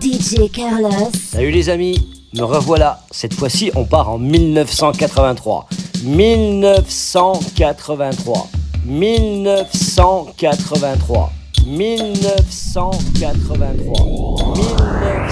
DJ Carlos. Salut les amis, me revoilà. Cette fois-ci, on part en 1983. 1983. 1983. 1983. 1983.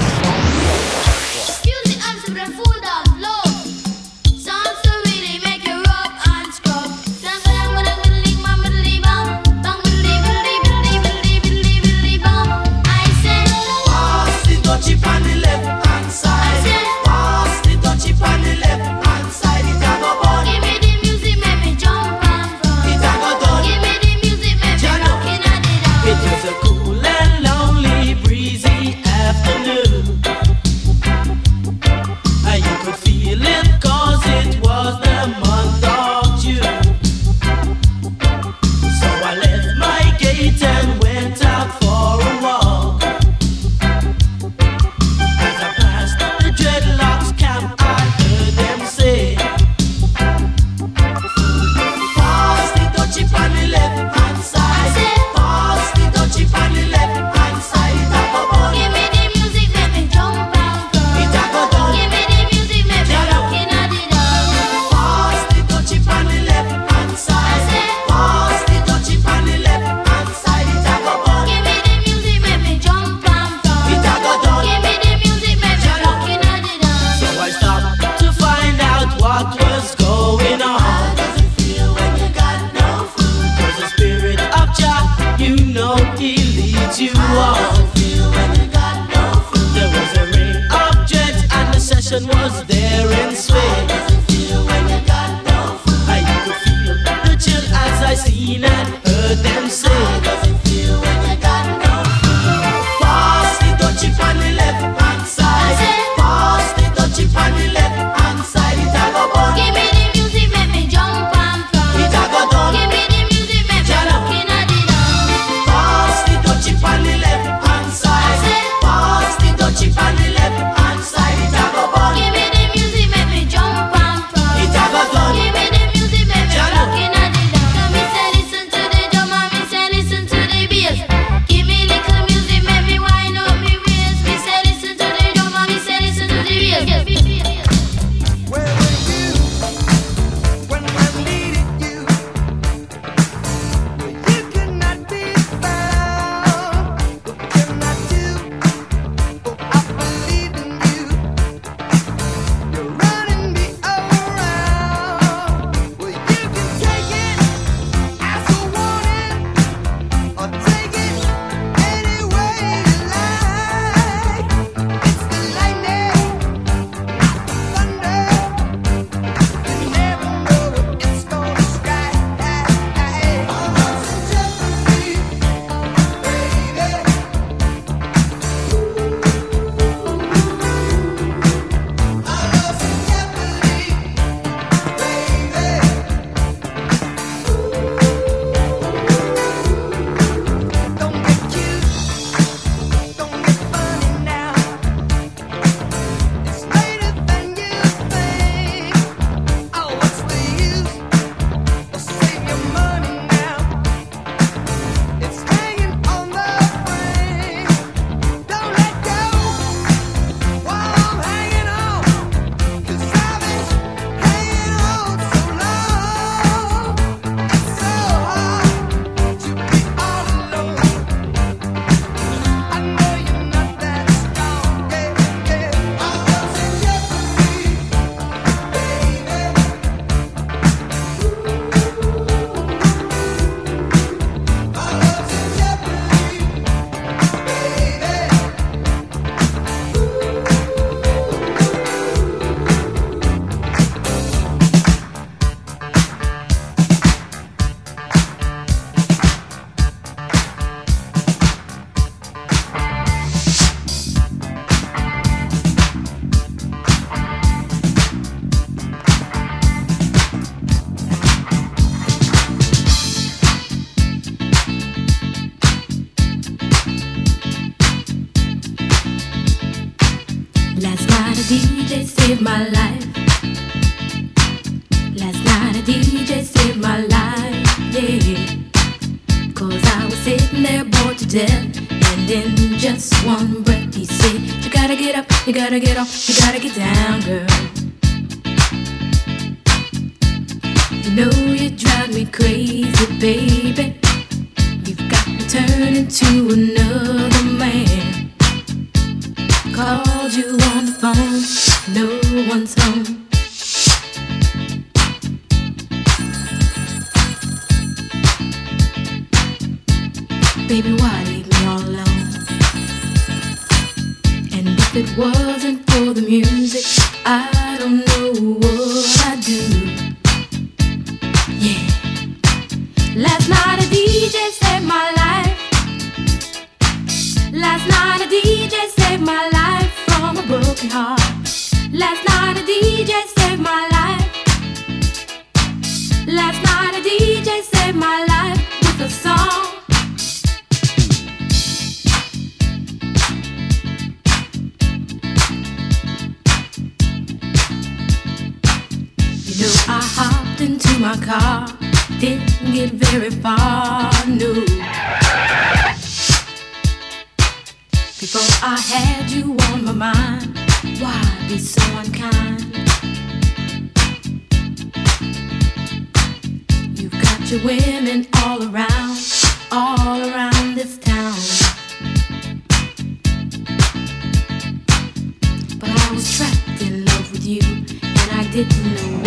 You, and I didn't know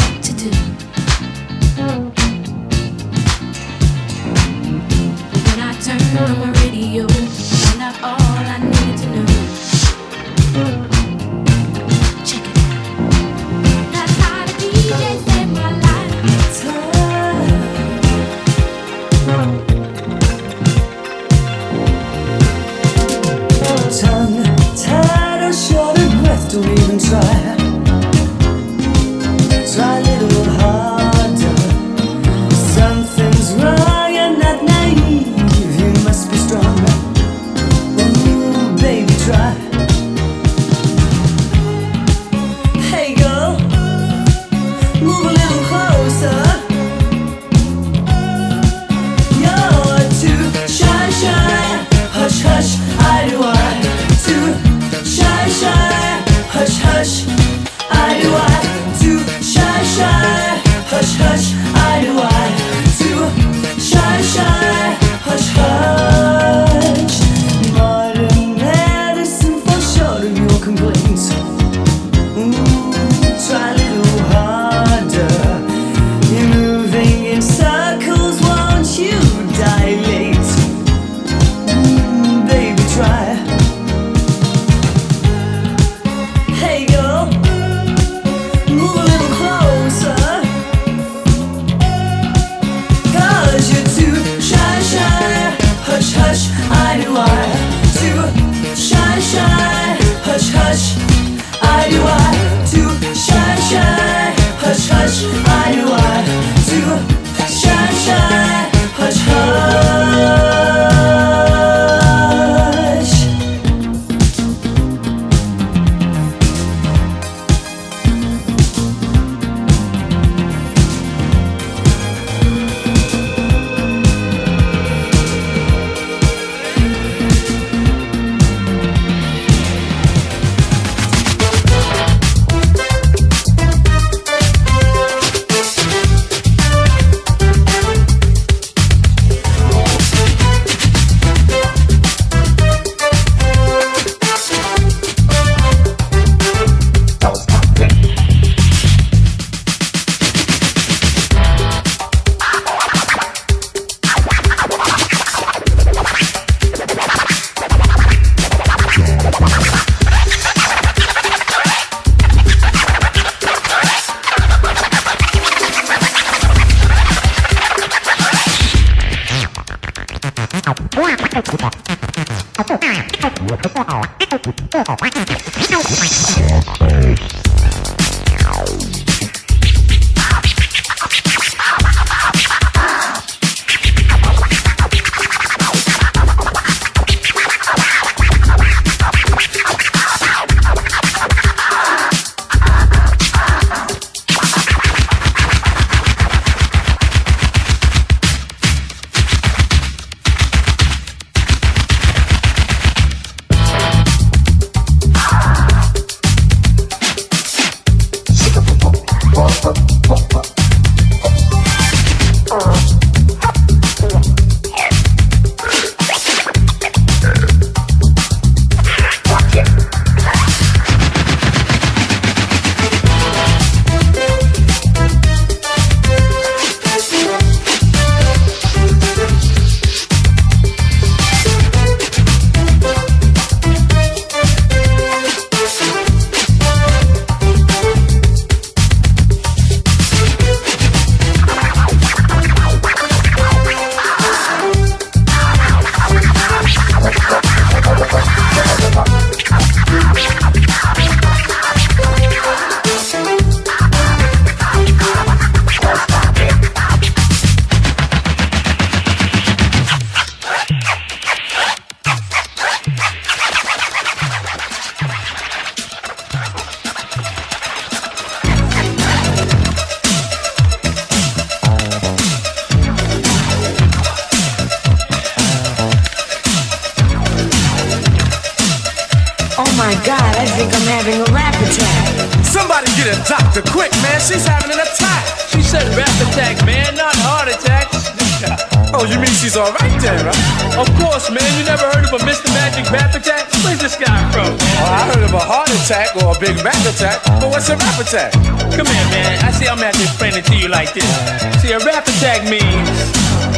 doctor quick, man. She's having an attack. She said rap attack, man, not heart attack. Oh, you mean she's alright then, right? Of course, man. You never heard of a Mr. Magic rap attack? Where's this guy from? Oh, I heard of a heart attack or a big rap attack, but what's a rap attack? Come here, man. I see I'm gonna to you like this. See, a rap attack means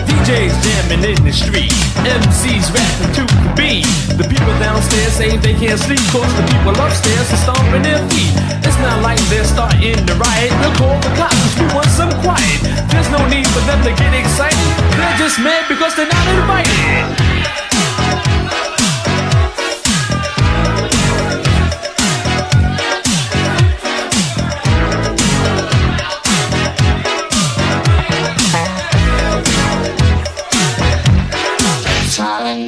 DJs jamming in the street, MCs rapping to the beat. The people downstairs say they can't sleep, cause the people upstairs are stomping their feet. It's not like they're starting to riot. They'll call the cops, we want some quiet. There's no need for them to get excited. They're just mad because they're not invited.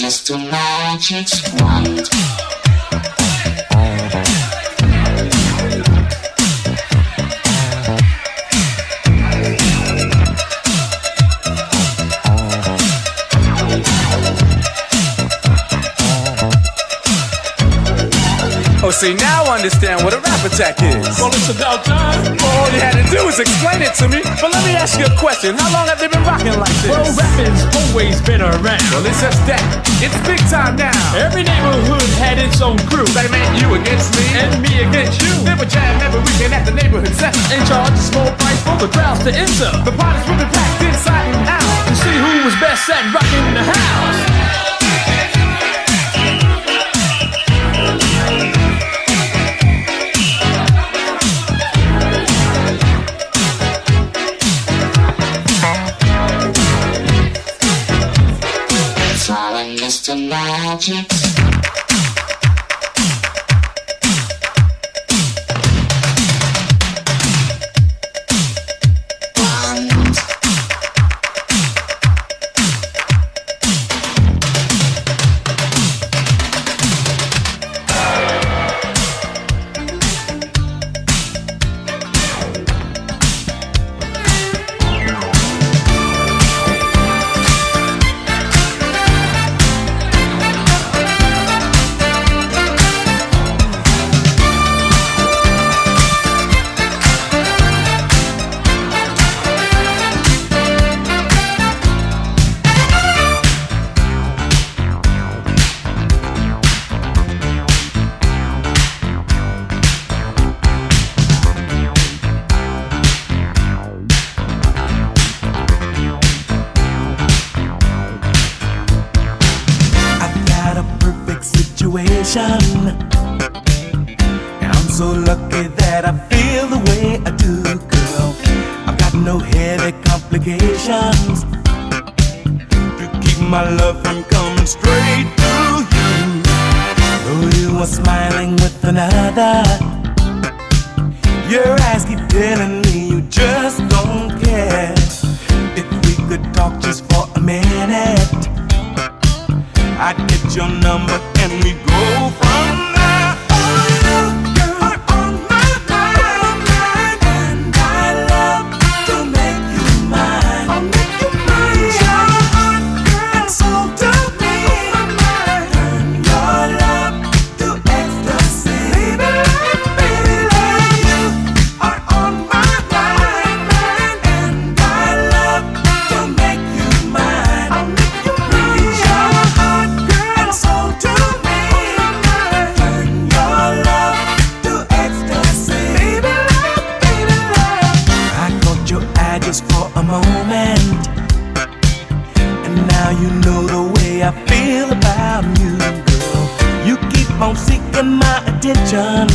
Mr. Magic's wand. See, now I understand what a rap attack is. Well, it's about time. All you had to do was explain it to me. But let me ask you a question. How long have they been rocking like this? Well, rapping's always been around. Well, it's just that. It's big time now. Every neighborhood had its own crew. That meant you against me. And me against you. They would jam every weekend at the neighborhood center. And charge a small price for the crowds to enter. The parties would be packed inside and out. To see who was best at rocking the house. Darling, Mr. Magic's attention.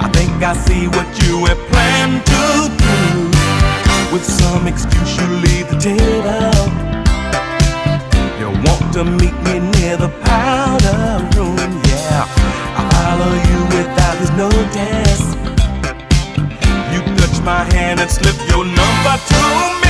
I think I see what you have planned to do. With some excuse, you leave the table. You want to meet me near the powder room, yeah. I follow you without his notice. You touch my hand and slip your number to me.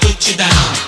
Puts you down.